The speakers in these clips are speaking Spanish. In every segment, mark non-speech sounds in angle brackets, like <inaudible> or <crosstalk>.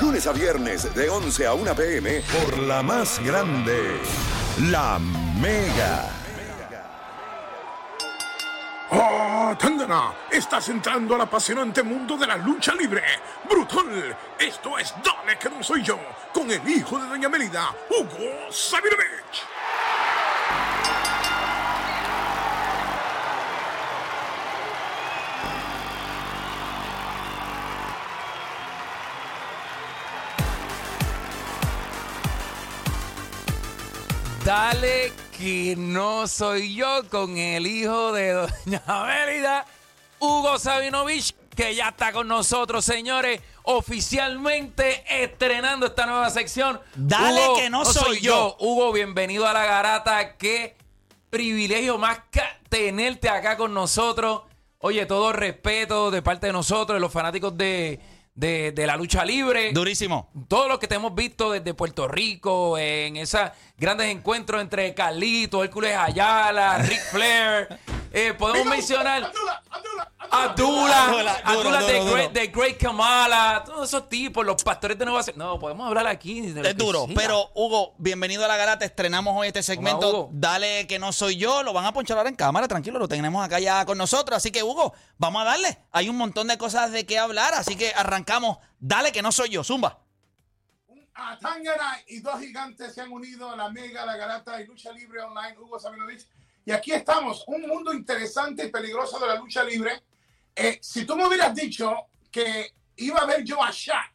Lunes a viernes de 11 a 1 pm por la más grande, la Mega. ¡Oh, Tangana! Estás entrando al apasionante mundo de la lucha libre. ¡Brutal! Esto es Dale que no soy yo, con el hijo de Doña Melida, Hugo Sabinovich. Dale que no soy yo con el hijo de Doña <laughs> Mérida, Hugo Sabinovich, que ya está con nosotros, señores, oficialmente estrenando esta nueva sección. Dale Hugo, que no soy yo. Hugo, bienvenido a la garata. Qué privilegio más que tenerte acá con nosotros. Oye, todo respeto de parte de nosotros, de los fanáticos de, de- de la lucha libre. Durísimo. Todo lo que te hemos visto desde Puerto Rico, en esos grandes encuentros entre Carlito, Hércules Ayala, Ric Flair. <laughs> Eh, podemos mencionar Abdullah, Abdullah, Abdullah, Abdullah, Abdullah duro, de, Great, de Great Kamala, todos esos tipos, los pastores de Nueva Zelanda. No, podemos hablar aquí. de lo Es que duro, sea. pero Hugo, bienvenido a la garata. Estrenamos hoy este segmento. Hugo. Dale que no soy yo. Lo van a ponchar ahora en cámara, tranquilo. Lo tenemos acá ya con nosotros. Así que, Hugo, vamos a darle. Hay un montón de cosas de qué hablar. Así que arrancamos. Dale que no soy yo. Zumba. A Tangana y dos gigantes se han unido a la Mega, la Garata y Lucha Libre Online, Hugo Sabinovich. Y aquí estamos, un mundo interesante y peligroso de la lucha libre. Eh, si tú me hubieras dicho que iba a ver yo a Shaq,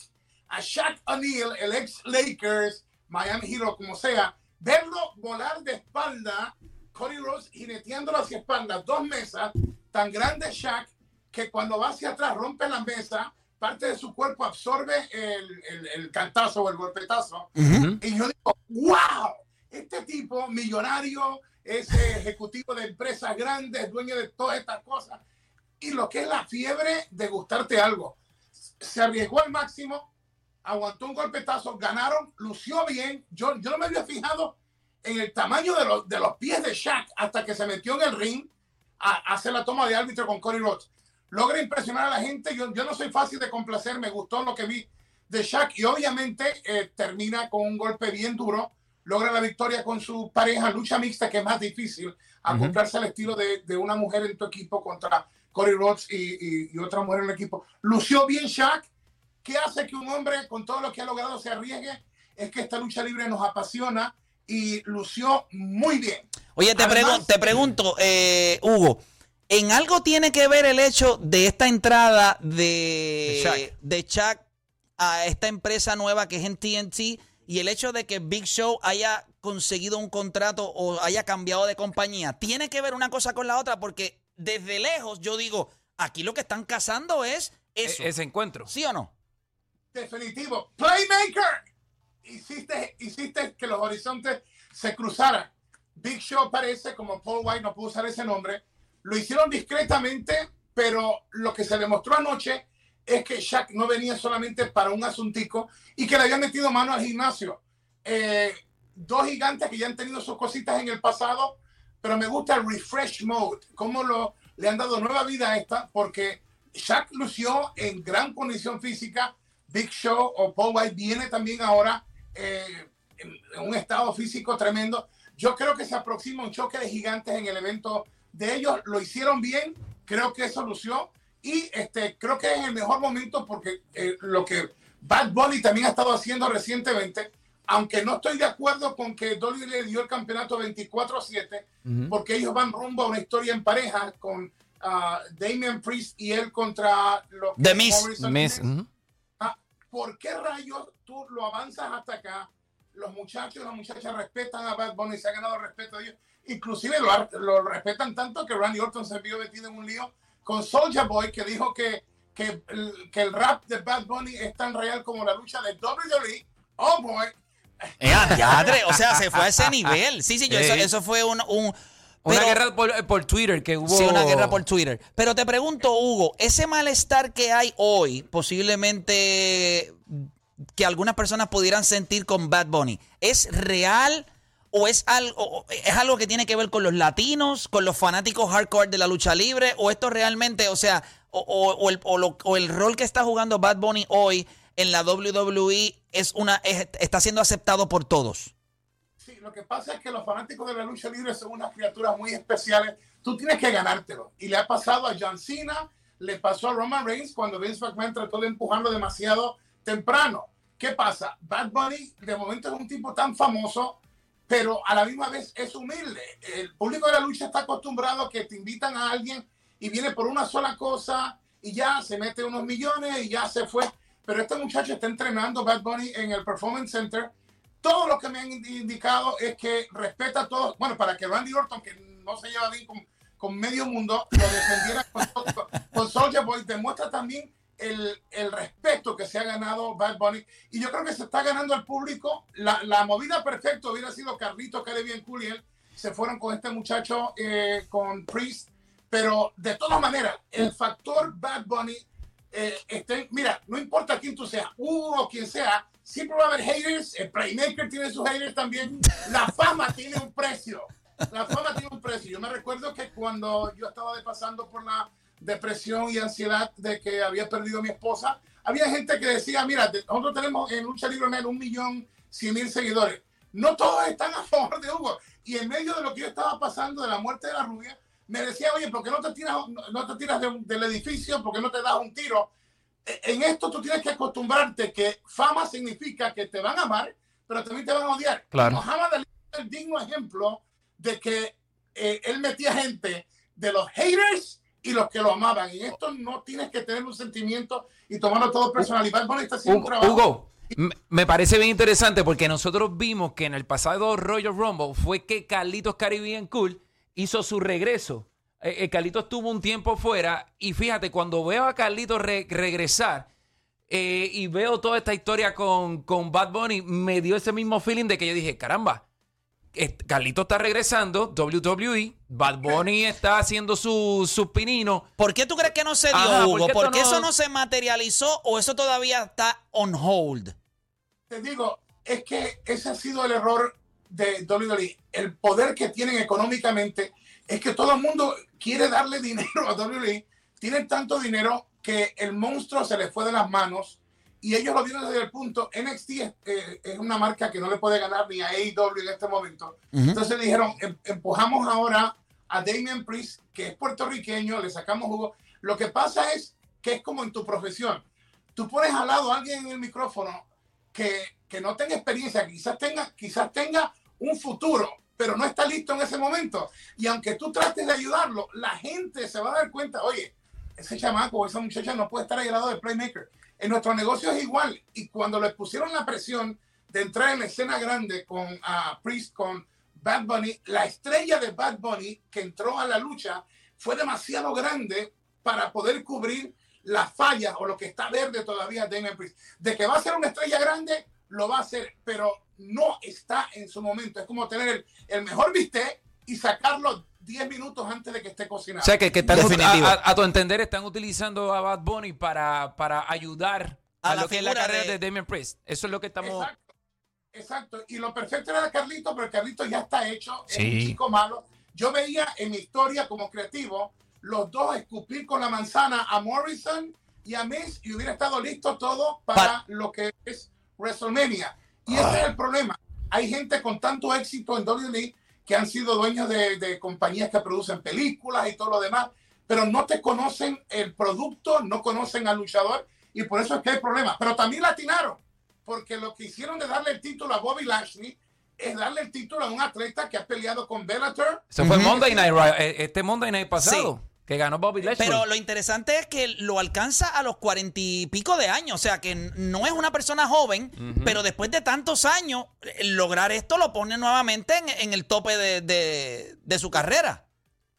a Shaq O'Neal, el ex Lakers, Miami Hero, como sea, verlo volar de espalda, Cody Rhodes jineteándolo hacia espalda, dos mesas, tan grande Shaq, que cuando va hacia atrás rompe la mesa, parte de su cuerpo absorbe el, el, el cantazo o el golpetazo. Y yo digo, wow, este tipo millonario, es ejecutivo de empresas grandes, dueño de todas estas cosas. Y lo que es la fiebre de gustarte algo. Se arriesgó al máximo, aguantó un golpetazo, ganaron, lució bien. Yo, yo no me había fijado en el tamaño de los, de los pies de Shaq hasta que se metió en el ring a, a hacer la toma de árbitro con Cody Rhodes. Logra impresionar a la gente. Yo, yo no soy fácil de complacer, me gustó lo que vi de Shaq y obviamente eh, termina con un golpe bien duro. Logra la victoria con su pareja, lucha mixta, que es más difícil, acoplarse al estilo de, de una mujer en tu equipo contra Cody Rhodes y, y- y otra mujer en el equipo. Lució bien Shaq. ¿Qué hace que un hombre con todo lo que ha logrado se arriesgue? Es que esta lucha libre nos apasiona y lució muy bien. Oye, te, Además- pregun- te pregunto, eh, Hugo, ¿en algo tiene que ver el hecho de esta entrada de, De Shaq. de Shaq a esta empresa nueva que es en TNT y el hecho de que Big Show haya conseguido un contrato o haya cambiado de compañía? ¿Tiene que ver una cosa con la otra? Porque desde lejos yo digo, aquí lo que están cazando es eso. E- ese encuentro. ¿Sí o no? Definitivo. Playmaker. Hiciste, hiciste que los horizontes se cruzaran. Big Show parece, como Paul White no pudo usar ese nombre, lo hicieron discretamente, pero lo que se demostró anoche es que Shaq no venía solamente para un asuntico y que le habían metido mano al gimnasio. Eh, dos gigantes que ya han tenido sus cositas en el pasado, pero me gusta el refresh mode, cómo lo, le han dado nueva vida a esta, porque Shaq lució en gran condición física, Big Show o Paul White viene también ahora eh, en, en un estado físico tremendo. Yo creo que se aproxima un choque de gigantes en el evento de ellos. Lo hicieron bien, creo que eso lució. Y este, creo que es el mejor momento porque eh, lo que Bad Bunny también ha estado haciendo recientemente, aunque no estoy de acuerdo con que Dolly le dio el campeonato 24-7, porque ellos van rumbo a una historia en pareja con ah, Damian Priest y él contra los The. Morrison Miz, Miz. ujú. Ah, ¿Por qué rayos tú lo avanzas hasta acá? Los muchachos y las muchachas respetan a Bad Bunny, se ha ganado el respeto de ellos. Inclusive lo, lo respetan tanto que Randy Orton se vio metido en un lío con Soulja Boy, que dijo que, que, el, que el rap de Bad Bunny es tan real como la lucha de WWE. Oh, boy. Eh, diadre, o sea, se fue a ese nivel. Sí, sí, yo, eso, Sí. eso fue un... un Una guerra por, por Twitter que hubo. Sí, una guerra por Twitter. Pero te pregunto, Hugo, ese malestar que hay hoy, posiblemente que algunas personas pudieran sentir con Bad Bunny, ¿es real o es algo, es algo que tiene que ver con los latinos, con los fanáticos hardcore de la lucha libre? ¿O esto realmente, o sea, o, el, o el rol que está jugando Bad Bunny hoy en la WWE es una es- está siendo aceptado por todos. Sí, lo que pasa es que los fanáticos de la lucha libre son unas criaturas muy especiales. Tú tienes que ganártelo. Y le ha pasado a John Cena, le pasó a Roman Reigns cuando Vince McMahon trató de empujarlo demasiado temprano. ¿Qué pasa? Bad Bunny de momento es un tipo tan famoso, pero a la misma vez es humilde. El público de la lucha está acostumbrado a que te invitan a alguien y viene por una sola cosa y ya se mete unos millones y ya se fue. Pero este muchacho está entrenando Bad Bunny en el Performance Center todo lo que me han indi- indicado es que respeta a todos. Bueno, para que Randy Orton, que no se lleva bien con, con medio mundo, lo defendiera con, con, Soulja Boy, demuestra también el, el respeto que se ha ganado Bad Bunny. Y yo creo que se está ganando al público. La, la movida perfecta hubiera sido Carlito, Caribbean Cool y él se fueron con este muchacho, eh, con Priest. Pero de todas maneras, el factor Bad Bunny eh, estén- mira, no importa quién tú seas, Hugo o quien sea, siempre va a haber haters. El Playmaker tiene sus haters también. La fama tiene un precio. La fama tiene un precio. Yo me recuerdo que cuando yo estaba pasando por la depresión y ansiedad de que había perdido a mi esposa, había gente que decía, mira, nosotros tenemos en Lucha Libre Men un millón cien mil seguidores. No todos están a favor de Hugo. Y en medio de lo que yo estaba pasando de la muerte de la rubia, me decía, oye, ¿por qué no te tiras, no, te tiras de del edificio? ¿Por qué no te das un tiro? E- En esto tú tienes que acostumbrarte que fama significa que te van a amar, pero también te van a odiar. Claro. Muhammad Ali es el digno ejemplo de que eh, él metía gente de los haters y los que lo amaban. Y esto no tienes que tener un sentimiento y tomarlo todo personal. Y Bad Bunny está haciendo un Hugo, trabajo. Hugo, me parece bien interesante porque nosotros vimos que en el pasado Royal Rumble fue que Carlitos Caribbean Cool hizo su regreso. Eh, eh, Carlitos estuvo un tiempo fuera y fíjate, cuando veo a Carlitos re- regresar eh, y veo toda esta historia con, con Bad Bunny, me dio ese mismo feeling de que yo dije, caramba, Carlitos está regresando, WWE, Bad Bunny <laughs> está haciendo su, su pinino. ¿Por qué tú crees que no se dio, Ajá, ¿por Hugo? qué ¿Por qué eso no- no se materializó o eso todavía está on hold? te digo, es que ese ha sido el error de WWE. El poder que tienen económicamente es que todo el mundo quiere darle <laughs> dinero a WWE. Tienen tanto dinero que el monstruo se les fue de las manos y ellos lo vieron desde el punto. NXT es, eh, es una marca que no le puede ganar ni a AEW en este momento. Ujú. Entonces dijeron, em- empujamos ahora a Damian Priest, que es puertorriqueño, le sacamos jugo. Lo que pasa es que es como en tu profesión. Tú pones al lado a alguien en el micrófono que, que no tenga experiencia, quizás tenga, quizás tenga un futuro, pero no está listo en ese momento. Y aunque tú trates de ayudarlo, la gente se va a dar cuenta, oye, ese chamaco o esa muchacha no puede estar al lado del playmaker. En nuestro negocio es igual. Y cuando le pusieron la presión de entrar en la escena grande con ah, Priest, con Bad Bunny, la estrella de Bad Bunny que entró a la lucha fue demasiado grande para poder cubrir las fallas o lo que está verde todavía de Damian Priest. De que va a ser una estrella grande, lo va a hacer, pero no está en su momento. Es como tener el, el mejor bistec y sacarlo 10 minutos antes de que esté cocinado. O sea, que, que están, Definitivo. a, a- a tu entender están utilizando a Bad Bunny para, para ayudar A a, la lo que es la carrera de- de, Damian Priest. Eso es lo que estamos... Exacto. Exacto. Y lo perfecto era Carlito, pero Carlito ya está hecho. Es un Sí. chico malo. Yo veía en mi historia como creativo los dos escupir con la manzana a Morrison y a Miz y hubiera estado listo todo para Pa- lo que es WrestleMania. Y ese es el problema. Hay gente con tanto éxito en WWE que han sido dueños de, de compañías que producen películas y todo lo demás, pero no te conocen el producto, no conocen al luchador y por eso es que hay problemas. Pero también latinaron porque lo que hicieron de darle el título a Bobby Lashley es darle el título a un atleta que ha peleado con Bellator. Se fue. Monday Night, eh, este Monday Night pasado, que ganó Bobby Lashley. Pero lo interesante es que lo alcanza a los cuarenta y pico de años. O sea, que no es una persona joven, pero después de tantos años, eh, lograr esto lo pone nuevamente en, en el tope de, de- de su carrera.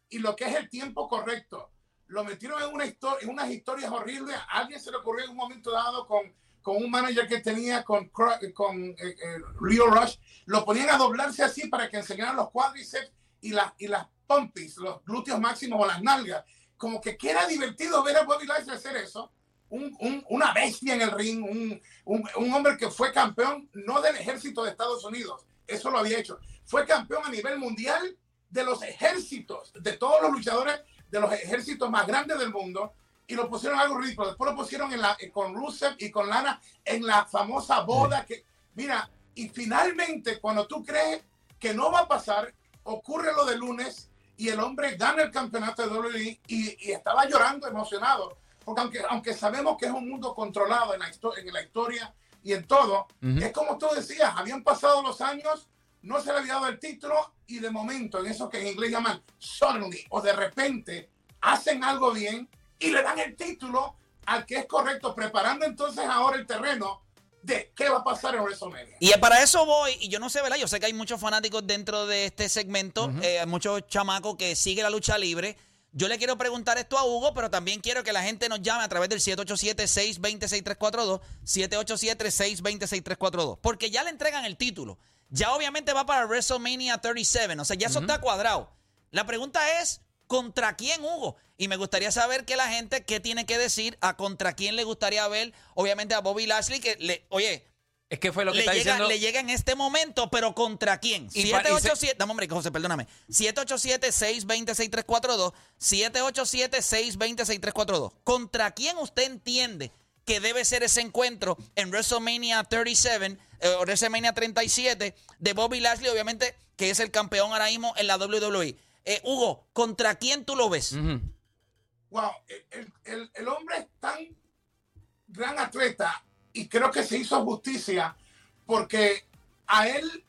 Y lo que es el tiempo correcto, lo metieron en, una historia, en unas historias horribles. A alguien se le ocurrió en un momento dado con, con un manager que tenía con, con eh, eh, Leo Rush. Lo ponían a doblarse así para que enseñaran los cuádriceps y, las y las pompis, los glúteos máximos o las nalgas. Como que era divertido ver a Bobby Lashley hacer eso. Un- un- una bestia en el ring, un, un- un hombre que fue campeón no del ejército de Estados Unidos, eso lo había hecho. Fue campeón a nivel mundial de los ejércitos, de todos los luchadores de los ejércitos más grandes del mundo. y lo pusieron algo ridículo. Después lo pusieron en la, con Rusev y con Lana en la famosa boda que, mira, y finalmente cuando tú crees que no va a pasar, ocurre lo de lunes y el hombre gana el campeonato de WWE y, estaba llorando emocionado. Porque aunque, aunque sabemos que es un mundo controlado en la, en la historia y en todo, es como tú decías, habían pasado los años, no se le había dado el título y de momento, en eso que en inglés llaman suddenly o de repente, hacen algo bien y le dan el título al que es correcto, preparando entonces ahora el terreno de qué va a pasar en WrestleMania. Y para eso voy, y yo no sé, ¿verdad? Yo sé que hay muchos fanáticos dentro de este segmento, eh, muchos chamacos que siguen la lucha libre. Yo le quiero preguntar esto a Hugo, pero también quiero que la gente nos llame a través del 787-620-6342, 787-620-6342, porque ya le entregan el título. Ya obviamente va para WrestleMania 37, o sea, ya eso está cuadrado. La pregunta es, ¿contra quién, Hugo? Y me gustaría saber que la gente, ¿qué tiene que decir? ¿A contra quién le gustaría ver? Obviamente a Bobby Lashley, que le, oye, es que fue lo que le está llega, diciendo. Le llega en este momento, pero ¿contra quién? 787, dame hombre, José, perdóname. 787-620-6342. 787-620-6342. ¿Contra quién usted entiende que debe ser ese encuentro en WrestleMania 37 eh, o WrestleMania 37 de Bobby Lashley, obviamente, que es el campeón ahora mismo en la WWE? Eh, Hugo, ¿contra quién tú lo ves? wow, el, hombre es tan gran atleta y creo que se hizo justicia porque a él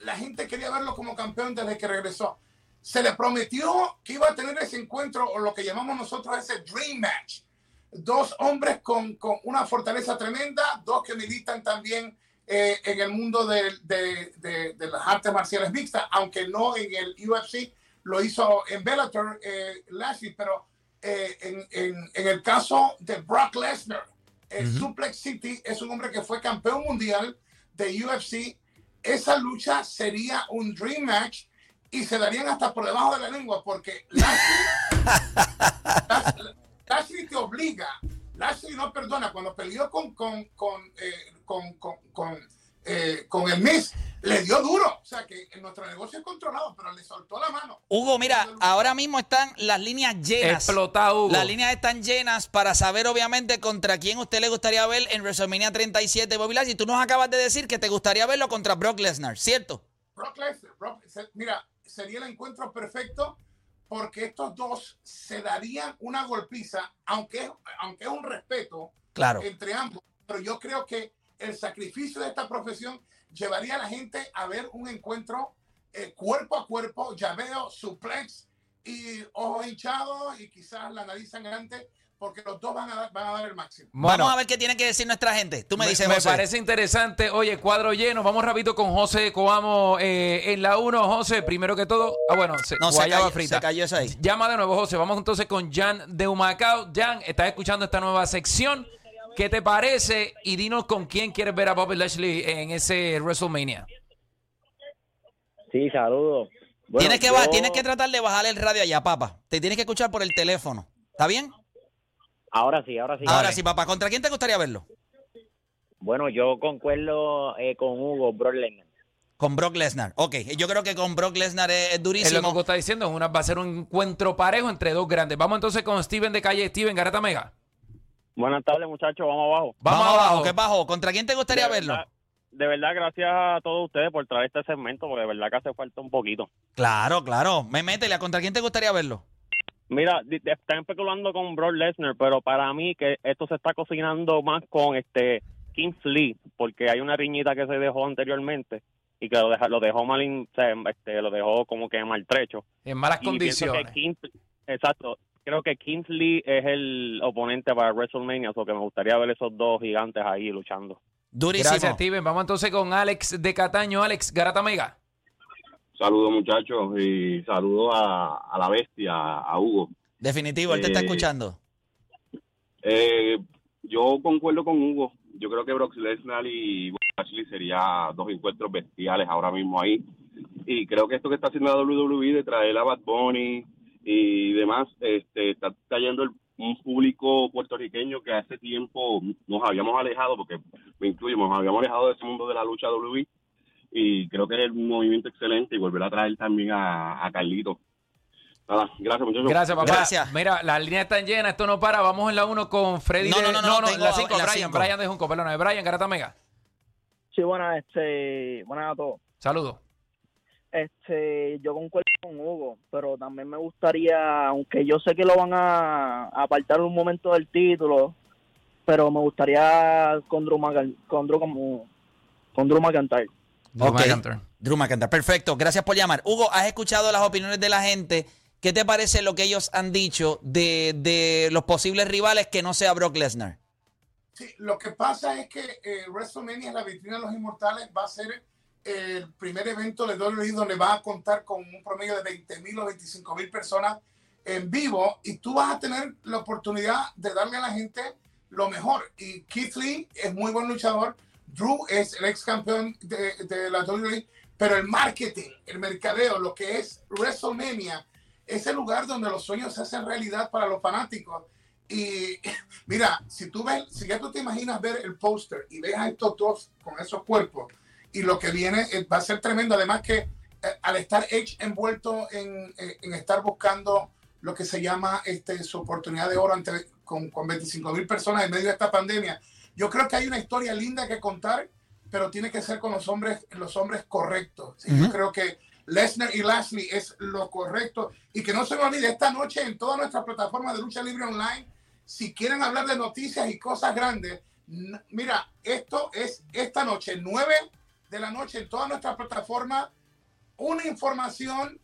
la gente quería verlo como campeón desde que regresó. Se le prometió que iba a tener ese encuentro o lo que llamamos nosotros ese dream match. Dos hombres con, una fortaleza tremenda, dos que militan también eh, en el mundo de, de, las artes marciales mixtas, aunque no en el UFC, lo hizo en Bellator, eh, Lashley, pero eh, en, el caso de Brock Lesnar, el Suplex City es un hombre que fue campeón mundial de UFC. Esa lucha sería un dream match y se darían hasta por debajo de la lengua porque Lashley, <laughs> te obliga. Lashley no perdona. Cuando peleó con, con, con, eh, con, con eh, con el Miss le dio duro. O sea que nuestro negocio es controlado, pero le soltó la mano. Hugo, mira, ahora mismo están las líneas llenas. Explotado, Hugo. Las líneas están llenas para saber, obviamente, contra quién usted le gustaría ver en WrestleMania 37, Bobby Lashley. Tú nos acabas de decir que te gustaría verlo contra Brock Lesnar, ¿cierto? Brock Lesnar, mira, sería el encuentro perfecto porque estos dos se darían una golpiza, aunque, aunque es un respeto claro. entre ambos. Pero yo creo que el sacrificio de esta profesión llevaría a la gente a ver un encuentro eh, cuerpo a cuerpo, llaveo, suplex y ojos hinchados y quizás la nariz sangrante porque los dos van a dar, van a dar el máximo. vamos a ver qué tiene que decir nuestra gente. Tú me, dices, Me parece interesante. Oye, cuadro lleno. Vamos rapidito con José Coamo eh, en la 1. José, primero que todo. Ah, bueno, se, no, se cayó, frita. Se cayó eso ahí. Llama de nuevo, José. Vamos entonces con Jan de Humacao. Jan, estás escuchando esta nueva sección. ¿Qué te parece? Y dinos con quién quieres ver a Bobby Lashley en ese WrestleMania. Sí, saludos. tienes, que tienes que tratar de bajar el radio allá, papá. Te tienes que escuchar por el teléfono. ¿Está bien? Ahora sí, ahora sí. Ahora sí, papá. ¿Contra quién te gustaría verlo? Bueno, yo concuerdo eh, con Hugo, Brock Lesnar. Con Brock Lesnar. Ok, yo creo que con Brock Lesnar es, durísimo. Es lo que está diciendo, una, va a ser un encuentro parejo entre dos grandes. Vamos entonces con Steven de calle. Steven, Garata Mega. Buenas tardes, muchachos. Vamos abajo. Vamos, abajo. ¿Qué bajo? ¿Contra quién te gustaría verlo? de verdad, gracias a todos ustedes por traer este segmento, porque de verdad que hace falta un poquito. Claro, claro. Me métele. ¿Contra quién te gustaría verlo? Mira, están especulando con Brock Lesnar, pero para mí que esto se está cocinando más con este King Lee, porque hay una riñita que se dejó anteriormente y que lo, deja, lo dejó mal, este, lo dejó como que maltrecho. En malas condiciones. exacto creo que Kingsley es el oponente para WrestleMania, porque me gustaría ver esos dos gigantes ahí luchando. Durísimo. Gracias, Steven. Vamos entonces con Alex de Cataño. Alex Garata Mega. Saludos, muchachos, y saludos a, la bestia, a Hugo. Definitivo, él te está eh, escuchando. Eh, yo concuerdo con Hugo. Yo creo que Brock Lesnar y Ashley serían dos encuentros bestiales ahora mismo ahí. Y creo que esto que está haciendo la WWE de traer a Bad Bunny, y demás, este, está cayendo el, un público puertorriqueño que hace tiempo nos habíamos alejado, porque me incluyo, nos habíamos alejado de ese mundo de la lucha WWE y creo que es un movimiento excelente y volver a traer también a, a Carlito. Nada, gracias, muchachos. Gracias, papá. Gracias. Mira, las líneas están llenas, esto no para. Vamos en la 1 con Freddy. No, de- no, no, no, tengo la 5, en la Brian. cinco. Brian de Junco, perdón. Brian, Garata Mega. Sí, buenas, este, buenas a todos. Saludos. Este, yo concuerdo con Hugo, pero también me gustaría, aunque yo sé que lo van a apartar un momento del título, pero me gustaría con Drew, Mac- con Drew, como- con Drew McIntyre. Drew Ok. McIntyre. Drew McIntyre. Perfecto. Gracias por llamar. Hugo, has escuchado las opiniones de la gente. ¿Qué te parece lo que ellos han dicho de, de los posibles rivales que no sea Brock Lesnar? Sí, lo que pasa es que eh, WrestleMania, la vitrina de los inmortales, va a ser el primer evento de WWE donde va a contar con un promedio de 20 mil o 25 mil personas en vivo y tú vas a tener la oportunidad de darle a la gente lo mejor. Y Keith Lee es muy buen luchador, Drew es el ex campeón de, de la WWE, pero el marketing, el mercadeo, lo que es WrestleMania, es el lugar donde los sueños se hacen realidad para los fanáticos. Y <laughs> mira, si tú ves, si ya tú te imaginas ver el póster y ves a estos dos con esos cuerpos y lo que viene eh, va a ser tremendo. Además que eh, al estar Edge envuelto en, eh, en estar buscando lo que se llama este, su oportunidad de oro ante, con, con 25 mil personas en medio de esta pandemia, yo creo que hay una historia linda que contar, pero tiene que ser con los hombres, los hombres correctos. Sí, Yo creo que Lesnar y Lashley es lo correcto. Y que no se me olvide, esta noche en todas nuestras plataformas de lucha libre online, si quieren hablar de noticias y cosas grandes, mira, esto es esta noche, 9 de la noche en todas nuestras plataformas, una información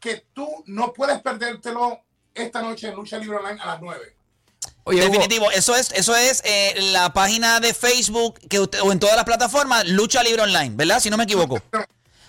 que tú no puedes perdértelo esta noche en Lucha Libre Online a las 9. Oye, Hugo, Definitivo. Eso es, eso es eh, la página de Facebook que usted- o en todas las plataformas, Lucha Libre Online, ¿verdad? Si no me equivoco.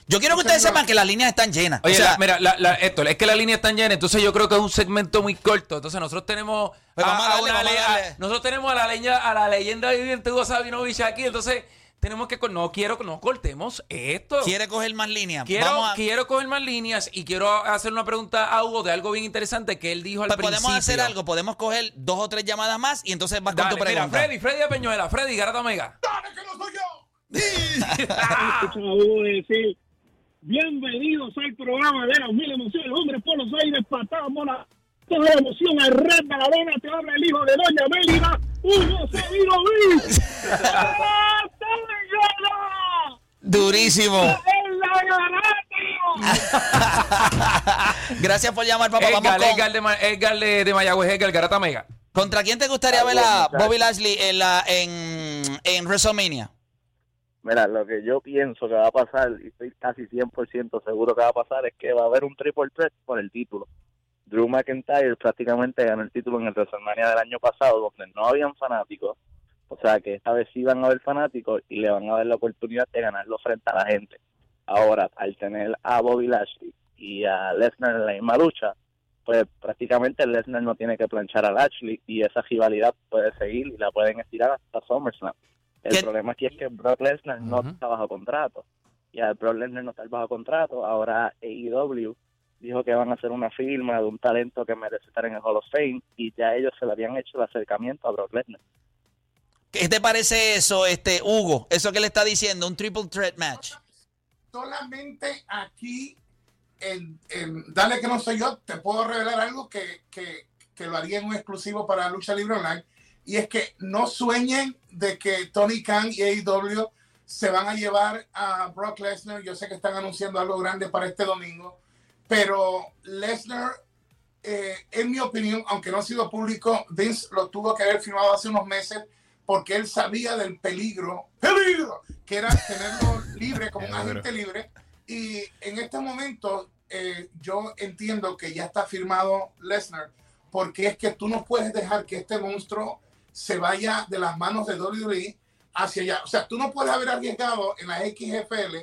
Yo quiero que ustedes sepan que las líneas están llenas. Oye, o sea, la- mira, la, la- Héctor, es que la línea está llena, entonces yo creo que es un segmento muy corto. Entonces nosotros tenemos Pues vamos a darle, una vamos a le- darle. nosotros tenemos a la leña, a la leyenda viviente Hugo Sabinovich aquí, entonces tenemos que no quiero que no cortemos esto. quiere coger más líneas. Quiero, Vamos a- quiero coger más líneas y quiero hacer una pregunta a Hugo de algo bien interesante que él dijo al pues principio. podemos hacer algo, podemos coger dos o tres llamadas más y entonces vas con Dale, tu mira, pregunta. Freddy, Freddy de Peñuela, Freddy, Garata Mega. ¡Dale que no soy yo! escuchado a Hugo <laughs> decir, bienvenidos al programa de las mil emociones, hombre por los aires, patadas, mona, toda la emoción, al red de la arena, te habla el hijo de Doña Mélida, Hugo. ¡Ah, Tómala! Durísimo. <laughs> <laughs> Gracias por llamar, papá. Vamos Edgar, con- Edgar de, Edgar de, de Mayagüez, Edgar, Garata Mega. ¿Contra quién te gustaría ver a Bobby Lashley en, la, en, en WrestleMania? Mira, lo que yo pienso que va a pasar, y estoy casi 100% seguro que va a pasar, es que va a haber un triple threat por el título. Drew McIntyre prácticamente ganó el título en el WrestleMania del año pasado, donde no habían fanáticos. O sea que esta vez sí van a haber fanáticos y le van a dar la oportunidad de ganarlo frente a la gente. Ahora, al tener a Bobby Lashley y a Lesnar en la misma lucha, pues prácticamente Lesnar no tiene que planchar a Lashley y esa rivalidad puede seguir y la pueden estirar hasta SummerSlam. El ¿Qué- problema aquí es que Brock Lesnar no está bajo contrato. Y al Brock Lesnar no está bajo contrato, ahora AEW dijo que van a hacer una firma de un talento que merece estar en el Hall of Fame y ya ellos se le habían hecho el acercamiento a Brock Lesnar. ¿Qué te parece eso, este Hugo? Eso que le está diciendo, un triple threat match. solamente aquí, en, en Dale que no soy yo, te puedo revelar algo que, que, que lo haría en un exclusivo para Lucha Libre Online. Y es que no sueñen de que Tony Khan y AEW se van a llevar a Brock Lesnar. Yo sé que están anunciando algo grande para este domingo, pero Lesnar, eh, en mi opinión, aunque no ha sido público, Vince lo tuvo que haber firmado hace unos meses porque él sabía del peligro, peligro, que era tenerlo <laughs> libre como un agente libre. Y en este momento eh, yo entiendo que ya está firmado Lesnar, porque es que tú no puedes dejar que este monstruo se vaya de las manos de WWE hacia allá. O sea, tú no puedes haber arriesgado en la XFL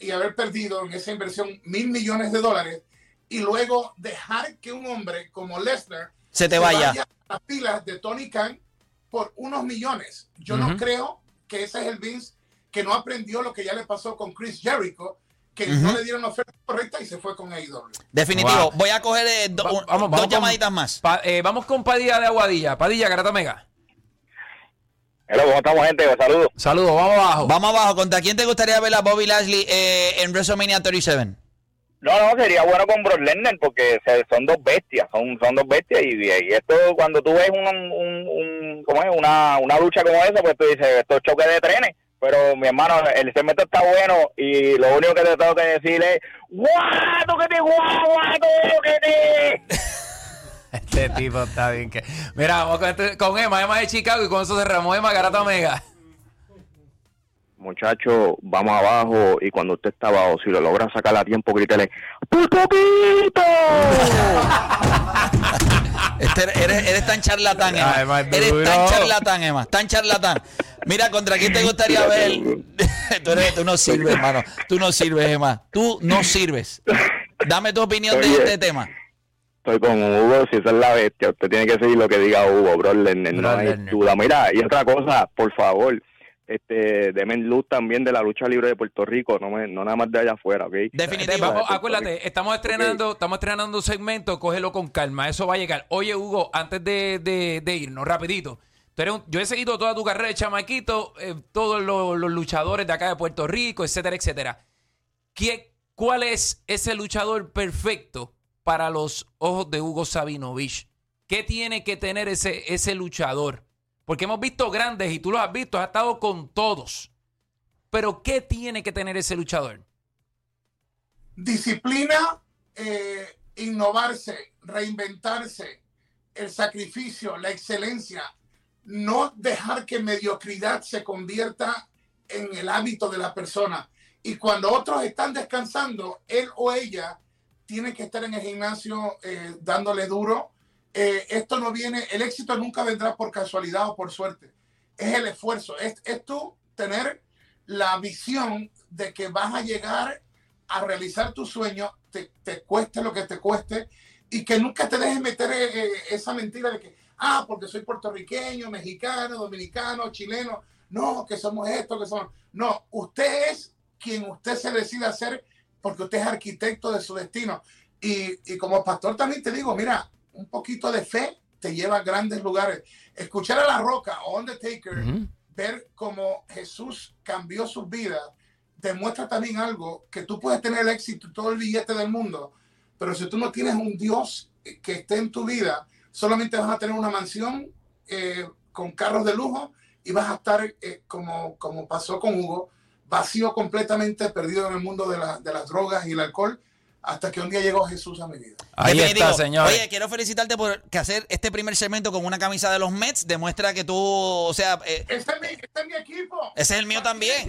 y haber perdido en esa inversión mil millones de dólares y luego dejar que un hombre como Lesnar Se te vaya. a las pilas de Tony Khan por unos millones. Yo no creo que ese es el Vince que no aprendió lo que ya le pasó con Chris Jericho, que no le dieron la oferta correcta y se fue con AEW. Definitivo. Wow. Voy a coger eh, do- Va- un- vamos, dos vamos con- llamaditas más. Pa- eh, vamos con Padilla de Aguadilla. Padilla, Garata Mega. Hola, ¿cómo estamos, gente? Saludos. Saludos, vamos abajo. Vamos abajo. ¿Contra quién te gustaría ver a Bobby Lashley eh, en WrestleMania 37? No, no, sería bueno con Brock Lesnar porque son dos bestias, son, son dos bestias y, esto cuando tú ves un, un, un- ¿cómo es? Una, una lucha como esa, pues tú dices, esto es choque de trenes. Pero mi hermano, el segmento está bueno y lo único que te tengo que decir es, ¡guato que te guato que te! <laughs> Este tipo está bien que. Mira, vamos con, este- con Emma, Emma de Chicago y con eso cerramos. Emma Garata Mega. Muchacho, vamos abajo y cuando usted está abajo, si lo logra sacar a tiempo, grítele, ¡Putoquito! <laughs> Este, eres, eres tan charlatán, Emma. Ay, eres duro. tan charlatán, Emma. Tan charlatán. Mira, ¿contra quién te gustaría ver? <laughs> tú, eres- tú no sirves, hermano. Tú no sirves, Emma. Tú no sirves. Dame tu opinión de este tema. Estoy con Hugo, si esa es la bestia, usted tiene que seguir lo que diga Hugo, bro, no hay duda. Mira, y otra cosa, por favor, este, denme luz también de la lucha libre de Puerto Rico, no, me, no nada más de allá afuera, ¿ok? Definitivo. Acuérdate, Rico. estamos estrenando, estamos estrenando un segmento, cógelo con calma, eso va a llegar. Oye, Hugo, antes de, de- de irnos, rapidito. tú eres un- yo he seguido toda tu carrera de chamaquito, eh, todos los, los luchadores de acá de Puerto Rico, etcétera, etcétera. ¿Qué, ¿Cuál es ese luchador perfecto para los ojos de Hugo Sabinovich? ¿Qué tiene que tener ese, ese luchador? Porque hemos visto grandes y tú los has visto, has estado con todos. Pero ¿qué tiene que tener ese luchador? disciplina, eh, innovarse, reinventarse, el sacrificio, la excelencia, no dejar que mediocridad se convierta en el hábito de la persona. Y cuando otros están descansando, él o ella tiene que estar en el gimnasio eh, dándole duro. Eh, esto no viene, el éxito nunca vendrá por casualidad o por suerte. Es el esfuerzo, es, es tú tener la visión de que vas a llegar a realizar tu sueño, te, te cueste lo que te cueste, y que nunca te dejes meter eh, eh, esa mentira de que, ah, porque soy puertorriqueño, mexicano, dominicano, chileno, no, que somos esto, que somos... No, usted es quien usted se decide hacer porque usted es arquitecto de su destino. Y, y como pastor también te digo, mira, un poquito de fe te lleva a grandes lugares. Escuchar a La Roca o Undertaker, Ujú. ver cómo Jesús cambió sus vidas, demuestra también algo, que tú puedes tener el éxito todo el billete del mundo, pero si tú no tienes un Dios que esté en tu vida, solamente vas a tener una mansión eh, con carros de lujo y vas a estar eh, como, como pasó con Hugo, vacío completamente, perdido en el mundo de, la- de las drogas y el alcohol, hasta que un día llegó Jesús a mi vida. Ahí Definitivo. está, señores. Oye, quiero felicitarte por que hacer este primer segmento con una camisa de los Mets. Demuestra que tú, o sea, eh, Este es mi, este es mi equipo. Ese es el mío también.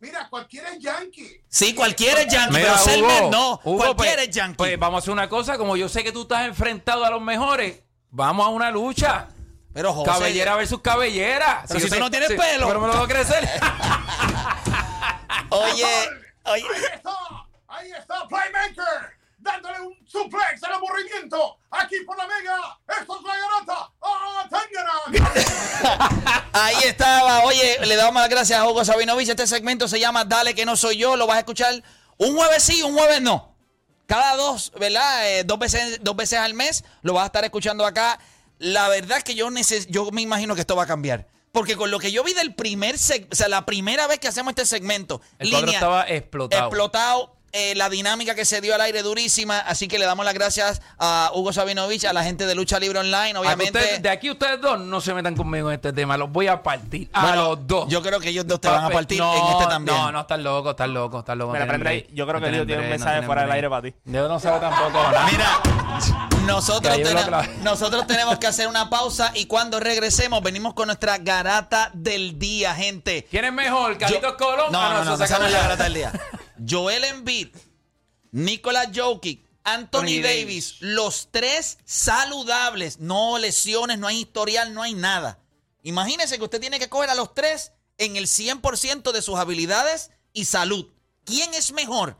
Mira, cualquiera es yankee. sí, cualquiera es yankee, Mira, pero ser Hugo, Met no. Hugo, cualquiera pues, es yankee. Pues vamos a hacer una cosa, como yo sé que tú estás enfrentado a los mejores, vamos a una lucha. pero José, cabellera versus cabellera. Pero si tú sé- no tienes pelo. Pero me lo voy a crecer. <laughs> Oye, oye, Ahí está, Playmaker, dándole un suplex al aburrimiento, aquí por la mega, esto es la garata, ¡Ah, <laughs> ahí estaba. Oye, le damos las gracias a Hugo Sabinovich. Este segmento se llama Dale que no soy yo. Lo vas a escuchar un jueves sí, un jueves no. Cada dos, ¿verdad? Eh, dos, veces, dos veces al mes lo vas a estar escuchando acá. La verdad es que yo, neces yo me imagino que esto va a cambiar. Porque con lo que yo vi del primer, o sea, la primera vez que hacemos este segmento, El cuadro estaba explotado. explotado, eh, la dinámica que se dio al aire durísima. Así que le damos las gracias a Hugo Sabinovich, a la gente de Lucha Libre Online, obviamente. de aquí ustedes dos no se metan conmigo en este tema, los voy a partir. A Bueno, los dos. Yo creo que ellos dos te van a partir no, en este también. No, no, estás loco, estás loco, estás loco. Mira, no prende Yo creo no que tienen tiene un no mensaje fuera del aire para ti. Yo no sabe tampoco nada. Mira, nosotros, clave. nosotros tenemos que hacer una pausa y cuando regresemos venimos con nuestra garata del día, gente. ¿Quién es mejor, Carlitos Colón? No, Ah, no, no, no es la garata del día. <laughs> Joel Embiid, Nicolas Jokic, Anthony Anthony Davis, Davis. los tres saludables, no lesiones, no hay historial, no hay nada. Imagínese que usted tiene que coger a los tres en el 100% de sus habilidades y salud. ¿Quién es mejor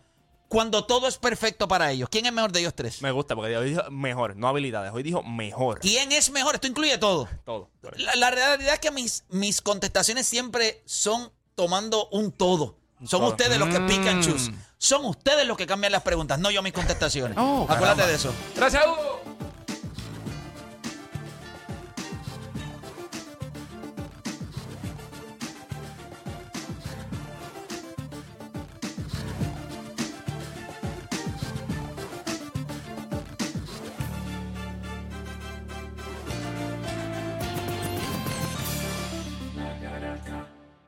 cuando todo es perfecto para ellos? ¿Quién es mejor de ellos tres? Me gusta porque hoy dijo mejor, no habilidades. Hoy dijo mejor. ¿Quién es mejor? Esto incluye todo. Todo. La, la realidad es que mis, mis contestaciones siempre son tomando un todo. Son ustedes los que pick and choose. Mm. Son ustedes los que cambian las preguntas, no yo mis contestaciones. Oh, Acuérdate caramba. de eso. Gracias, Hugo.